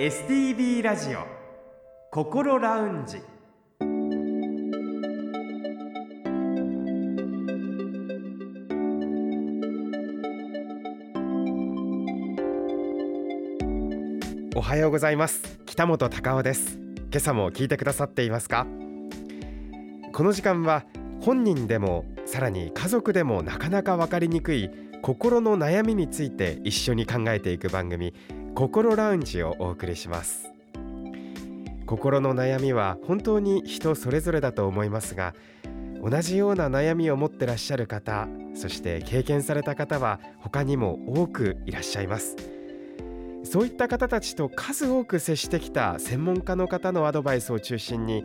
STB ラジオ心ラウンジ。おはようございます。北本隆夫です。今朝も聞いてくださっていますか？この時間は本人でもさらに家族でもなかなか分かりにくい心の悩みについて一緒に考えていく番組心ラウンジをお送りします。心の悩みは本当に人それぞれだと思いますが同じような悩みを持ってらっしゃる方そして経験された方は他にも多くいらっしゃいます。そういった方たちと数多く接してきた専門家の方のアドバイスを中心に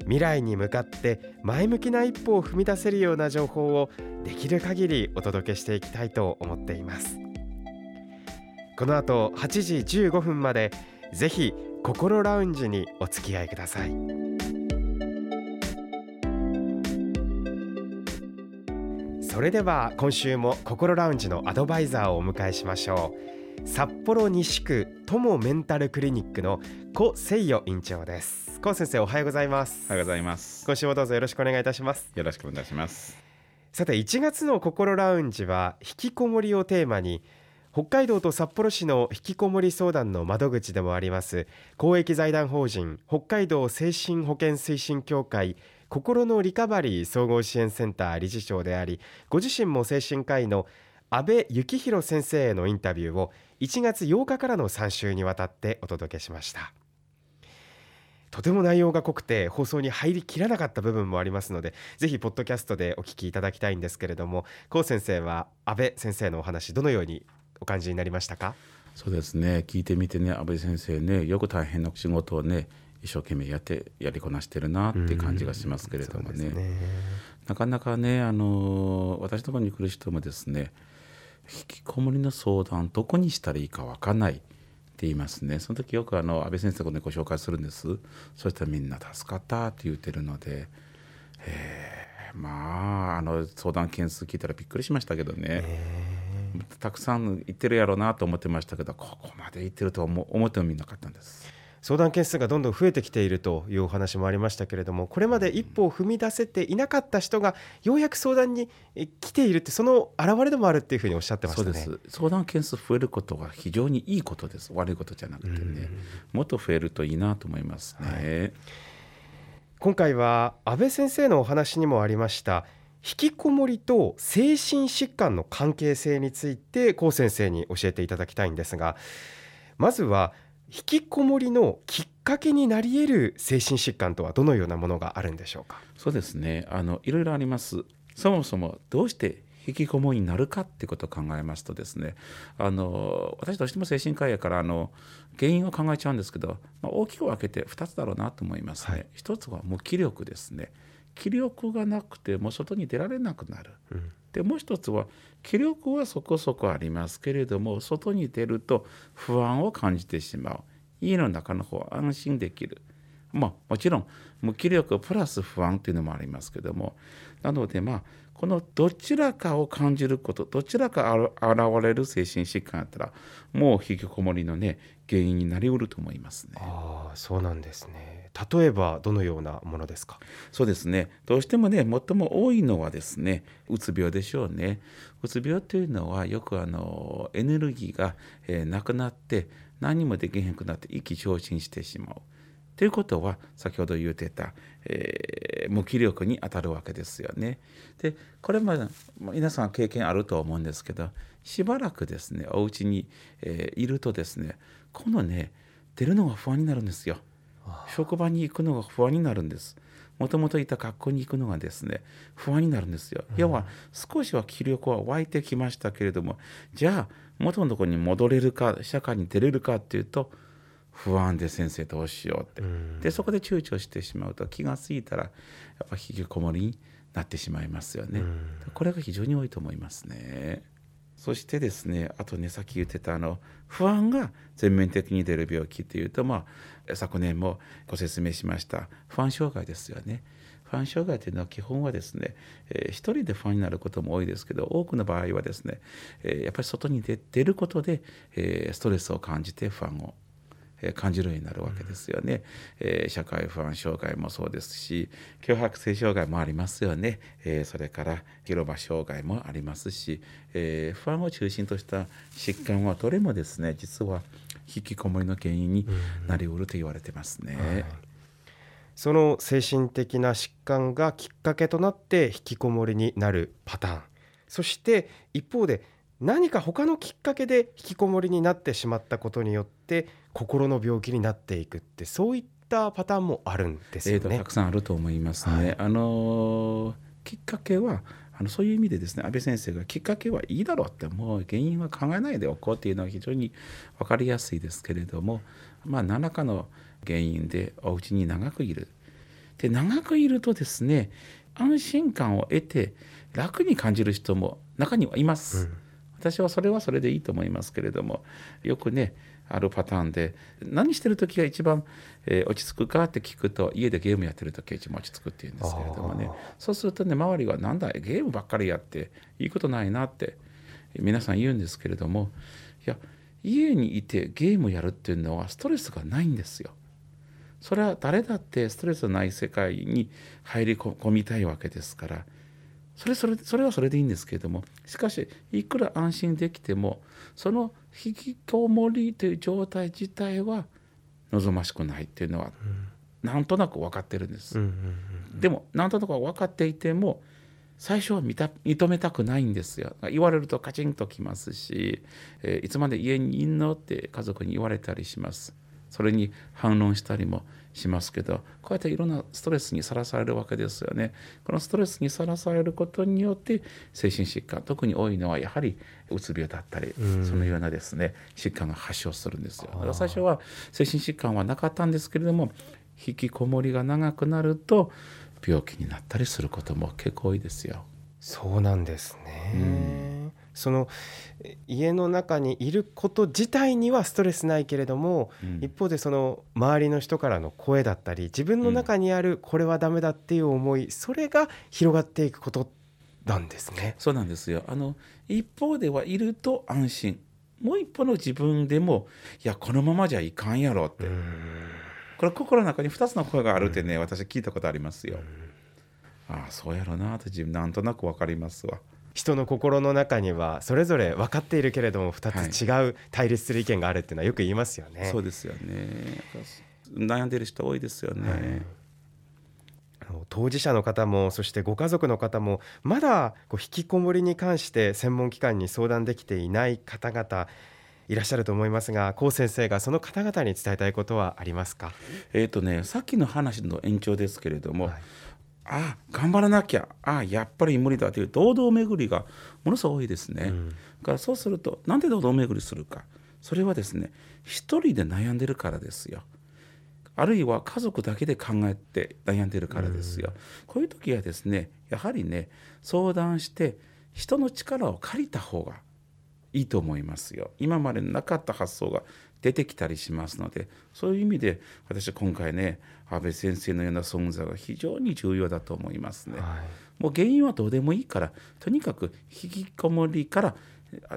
未来に向かって前向きな一歩を踏み出せるような情報をできる限りお届けしていきたいと思っています。この後8時15分までぜひ心ラウンジにお付き合いください。それでは今週も心ラウンジのアドバイザーをお迎えしましょう。札幌西区友メンタルクリニックの古誠代院長です。古先生おはようございます。おはようございます。今週もどうぞよろしくお願いいたします。よろしくお願いします。さて1月の心ラウンジは引きこもりをテーマに北海道と札幌市の引きこもり相談の窓口でもあります。公益財団法人北海道精神保健推進協会心のリカバリー総合支援センター理事長でありご自身も精神科医の安倍幸宏先生へのインタビューを1月8日からの3週にわたってお届けしました。とても内容が濃くて放送に入りきらなかった部分もありますのでぜひポッドキャストでお聞きいただきたいんですけれども高先生は安倍先生のお話どのようにお感じになりましたか？そうですね。聞いてみてね安倍先生ねよく大変な仕事をね一生懸命やってやりこなしてるなって感じがしますけれどもね。ね、なかなかねあの私のところに来る人もですね引きこもりの相談どこにしたらいいか分かんないって言いますね。その時よくあの安倍先生と、ね、ご紹介するんです。そしたらみんな助かったって言ってるので。えまああの相談件数聞いたらびっくりしましたけどねたくさん行ってるやろうなと思ってましたけどここまで行ってるとは思ってもみなかったんです。相談件数がどんどん増えてきているというお話もありましたけれどもこれまで一歩を踏み出せていなかった人がようやく相談に来ているってその表れでもあるっていうふうにおっしゃってましたね。相談件数増えることは非常にいいことです。悪いことじゃなくてね。もっと増えるといいなと思いますね、はい、今回は安倍先生のお話にもありました引きこもりと精神疾患の関係性について高先生に教えていただきたいんですがまずは引きこもりのきっかけになり得る精神疾患とはどのようなものがあるんでしょうか？そうですね。あのいろいろあります。そもそもどうして引きこもりになるかっていうことを考えますとですねあの私どうしても精神科医やからあの原因を考えちゃうんですけど、まあ、大きく分けて2つだろうなと思いますね、はい、1つは無気力ですね気力がなくても外に出られなくなる、うん、でもう一つは気力はそこそこありますけれども外に出ると不安を感じてしまう。家の中の方は安心できる。まあもちろん無気力プラス不安っていうのもありますけども。なのでまあこのどちらかを感じることどちらか現れる精神疾患やったらもう引きこもりのね原因になりうると思いますね。あそうなんですね例えばどのようなものですか？そうですねどうしてもね最も多いのはですねうつ病でしょうねうつ病というのはよくあのエネルギーが、えー、なくなって何もできへんくなって意気消沈してしまう。ということは先ほど言うてた、えー、無気力に当たるわけですよね。でこれまで皆さん経験あると思うんですけどしばらくですねお家に、えー、いるとですねこのね出るのが不安になるんですよ。職場に行くのが不安になるんです。もともといた学校に行くのがですね不安になるんですよ。要は少しは気力は湧いてきましたけれどもじゃあ元のところに戻れるか社会に出れるかっていうと不安で先生どうしようって、うん、でそこで躊躇してしまうと気が付いたらやっぱ引きこもりになってしまいますよね、うん、これが非常に多いと思いますね。そしてですねあとねさっき言ってたあの不安が全面的に出る病気っていうとまあ昨年もご説明しました不安障害ですよね。不安障害というのは基本はですね、えー、一人で不安になることも多いですけど多くの場合はですね、えー、やっぱり外に出ることで、えー、ストレスを感じて不安を感じるようになるわけですよね、えー、社会不安障害もそうですし強迫性障害もありますよね、えー、それから広場障害もありますし、えー、不安を中心とした疾患はどれもですね実は引きこもりの原因になりうると言われてますね。はい。その精神的な疾患がきっかけとなって引きこもりになるパターン。そして一方で何か他のきっかけで引きこもりになってしまったことによって心の病気になっていくってそういったパターンもあるんですよね。えー、たくさんあると思いますね。はい、あのきっかけはあのそういう意味でですね安倍先生がきっかけはいいだろうってもう原因は考えないでおこうっていうのは非常に分かりやすいですけれどもまあ何らかの原因でお家に長くいる。で長くいるとですね安心感を得て楽に感じる人も中にはいます。うん私はそれはそれでいいと思いますけれどもよくねあるパターンで何してる時が一番、えー、落ち着くかって聞くと家でゲームやってる時が一番落ち着くっていうんですけれどもねそうするとね周りがなんだゲームばっかりやっていいことないなって皆さん言うんですけれどもいや家にいてゲームやるっていうのはストレスがないんですよ。それは誰だってストレスのない世界に入り込みたいわけですからそれそれそれはそれでいいんですけれどもしかしいくら安心できてもその引きこもりという状態自体は望ましくないっていうのは、なんとなく分かってるんです。でもなんとなく分かっていても最初は認めたくないんですよ。言われるとカチンときますし、えー、いつまで家にいんのって家族に言われたりします。それに反論したりもしますけどこうやっていろんなストレスにさらされるわけですよね。このストレスにさらされることによって精神疾患特に多いのはやはりうつ病だったり、そのようなですね疾患が発症するんですよ。だから最初は精神疾患はなかったんですけれども引きこもりが長くなると病気になったりすることも結構多いですよ。そうなんですね、うんその家の中にいること自体にはストレスないけれども、うん、一方でその周りの人からの声だったり自分の中にあるこれはダメだっていう思い、それが広がっていくことなんですね。そうなんですよ。あの一方ではいると安心。もう一方の自分でもいやこのままじゃいかんやろって。これ心の中に2つの声があるってね、私聞いたことありますよ。ああそうやろうなって自分なんとなく分かりますわ。人の心の中にはそれぞれ分かっているけれども2つ違う対立する意見があるっていうのはよく言いますよね。はい、そうですよね。悩んでる人多いですよね。はい。当事者の方もそしてご家族の方もまだこう引きこもりに関して専門機関に相談できていない方々いらっしゃると思いますが高先生がその方々に伝えたいことはありますか？えっ、とねさっきの話の延長ですけれども、はいあ頑張らなきゃあやっぱり無理だという堂々巡りがものすごく多いですね。うん、からそうするとなんで堂々巡りするかそれはですね一人で悩んでるからですよ。あるいは家族だけで考えて悩んでるからですよ。うん、こういう時はですねやはりね相談して人の力を借りた方がいいと思いますよ。今までなかった発想が出てきたりしますのでそういう意味で私今回ね安倍先生のような存在は非常に重要だと思いますね。はい、もう原因はどうでもいいからとにかく引きこもりから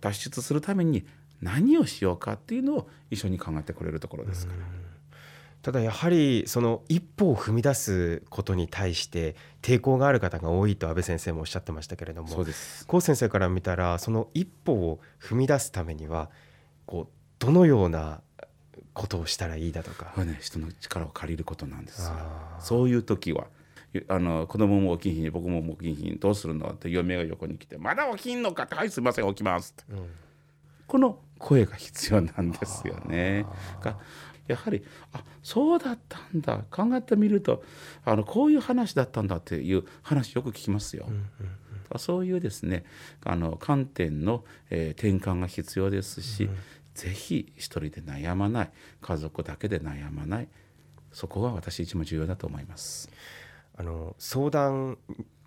脱出するために何をしようかっていうのを一緒に考えてくれるところですから。ただやはりその一歩を踏み出すことに対して抵抗がある方が多いと安倍先生もおっしゃってましたけれどもそうです高先生から見たらその一歩を踏み出すためにはこうどのようなことをしたらいいだとか。ね人の力を借りることなんですよ。そういう時はあの子供も起きひん僕も起きひんどうするのって嫁が横に来て「まだ起きんのか」って「はいすいません起きます」って、うん、この声が必要なんですよね。がやはりあそうだったんだ。考えてみるとあのこういう話だったんだっていう話よく聞きますよ。うんうんうん、そういうですねあの観点の、えー、転換が必要ですし、うん。ぜひ一人で悩まない。家族だけで悩まない。そこが私一番重要だと思います。あの相談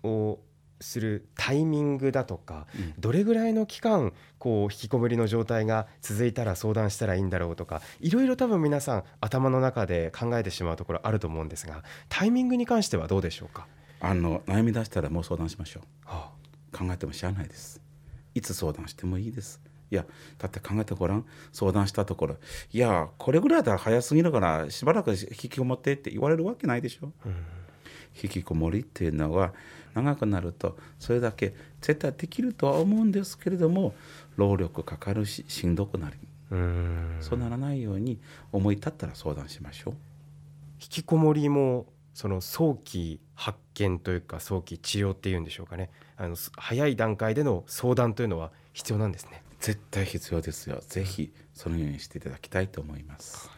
をするタイミングだとか、うん、どれぐらいの期間こう引きこもりの状態が続いたら相談したらいいんだろうとかいろいろ多分皆さん頭の中で考えてしまうところあると思うんですがタイミングに関してはどうでしょうか？あの悩み出したらもう相談しましょう、はあ、考えてもしゃあないです。いつ相談してもいいです。いやだって考えてごらん相談したところいやこれぐらいだったら早すぎるからしばらく引きこもってって言われるわけないでしょ、うん、引きこもりっていうのは長くなるとそれだけ絶対できるとは思うんですけれども労力かかるししんどくなりそうならないように思い立ったら相談しましょう。引きこもりもその早期発見というか早期治療っていうんでしょうかね。あの早い段階での相談というのは必要なんですね。絶対必要ですよ。ぜひそのようにしていただきたいと思います、はい、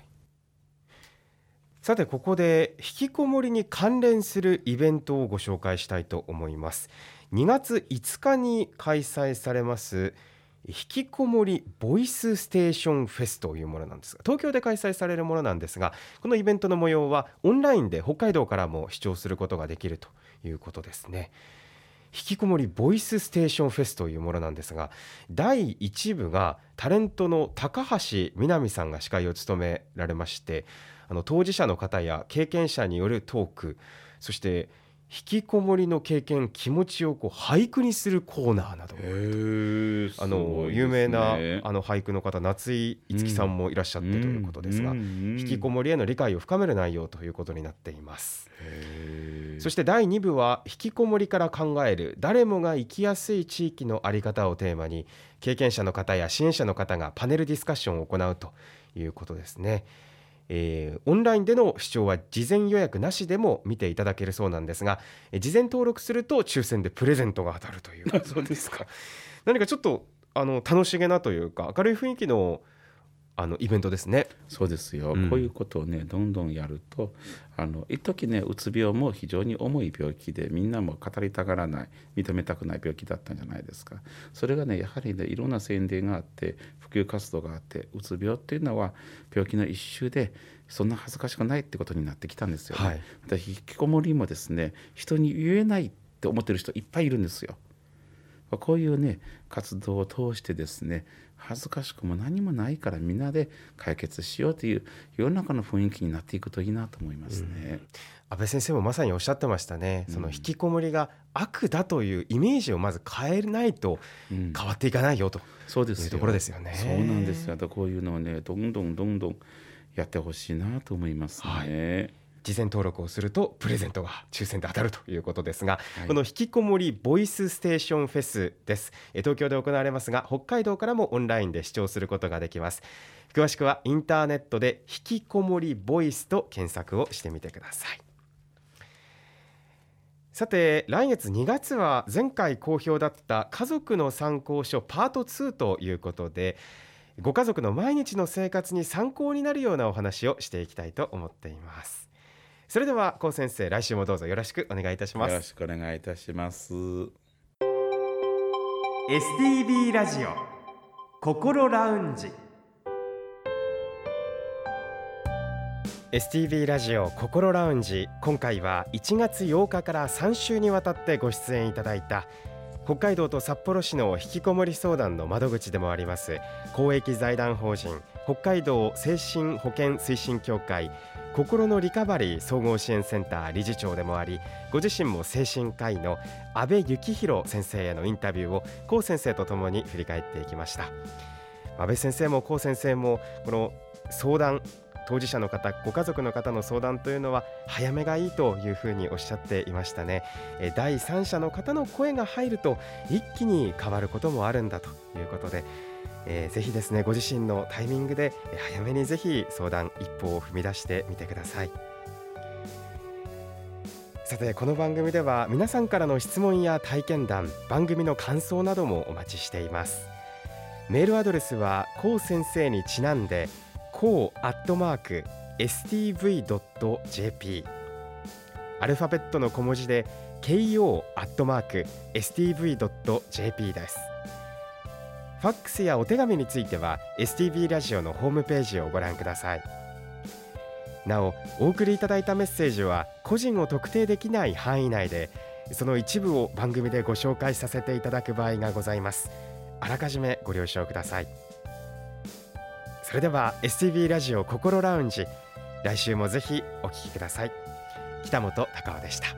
さてここで引きこもりに関連するイベントをご紹介したいと思います。2月5日に開催されます引きこもりボイスステーションフェスというものなんですが東京で開催されるものなんですがこのイベントの模様はオンラインで北海道からも視聴することができるということですね。引きこもりボイスステーションフェスというものなんですが第1部がタレントの高橋みなみさんが司会を務められましてあの当事者の方や経験者によるトークそして引きこもりの経験気持ちをこう俳句にするコーナーなど。あの有名なあの俳句の方夏井いつきさんもいらっしゃってということですが、引きこもりへの理解を深める内容ということになっています。そして第2部は引きこもりから考える誰もが生きやすい地域の在り方をテーマに経験者の方や支援者の方がパネルディスカッションを行うということですね。えー、オンラインでの視聴は事前予約なしでも見ていただけるそうなんですが、えー、事前登録すると抽選でプレゼントが当たるという。そうですか。何かちょっとあの楽しげなというか明るい雰囲気のあのイベントですね。そうですよ、うん、こういうことをねどんどんやるとあの一時ねうつ病も非常に重い病気でみんなも語りたがらない認めたくない病気だったんじゃないですかそれがねやはりねいろんな宣伝があって普及活動があってうつ病っていうのは病気の一種でそんな恥ずかしくないってことになってきたんですよね。はい、引きこもりもですね人に言えないって思ってる人いっぱいいるんですよ。こういうね活動を通してですね恥ずかしくも何もないからみんなで解決しようという世の中の雰囲気になっていくといいなと思いますね。うん、安倍先生もまさにおっしゃってましたね、うん、その引きこもりが悪だというイメージをまず変えないと変わっていかないよと、そうですいうところですよね。そうなんですよ。こういうのをねどんどんどんどんやってほしいなと思いますね。はい事前登録をするとプレゼントが抽選で当たるということですが、はい、この引きこもりボイスステーションフェスです。東京で行われますが北海道からもオンラインで視聴することができます。詳しくはインターネットで引きこもりボイスと検索をしてみてください。さて来月2月は前回好評だった家族の参考書パート2ということでご家族の毎日の生活に参考になるようなお話をしていきたいと思っていますそれでは高先生来週もどうぞよろしくお願いいたします。よろしくお願いいたします。STB ラジオ心ラウンジ。STB ラジオ心ラウンジ。今回は1月8日から3週にわたってご出演いただいた北海道と札幌市の引きこもり相談の窓口でもあります公益財団法人北海道精神保健推進協会心のリカバリー総合支援センター理事長でもありご自身も精神科医の阿部幸宏先生へのインタビューを高先生とともに振り返っていきました。阿部先生も高先生もこの相談当事者の方ご家族の方の相談というのは早めがいいというふうにおっしゃっていましたね。第三者の方の声が入ると一気に変わることもあるんだということでえー、ぜひですねご自身のタイミングで早めにぜひ相談一歩を踏み出してみてください。さてこの番組では皆さんからの質問や体験談番組の感想などもお待ちしています。メールアドレスはこう先生にちなんでこうアットマーク stv.jp アルファベットの小文字で ko アットマーク stv.jp です。ファックスやお手紙については STB ラジオのホームページをご覧ください。なおお送りいただいたメッセージは個人を特定できない範囲内でその一部を番組でご紹介させていただく場合がございます。あらかじめご了承ください。それでは STB ラジオ心ラウンジ来週もぜひお聞きください。北本隆夫でした。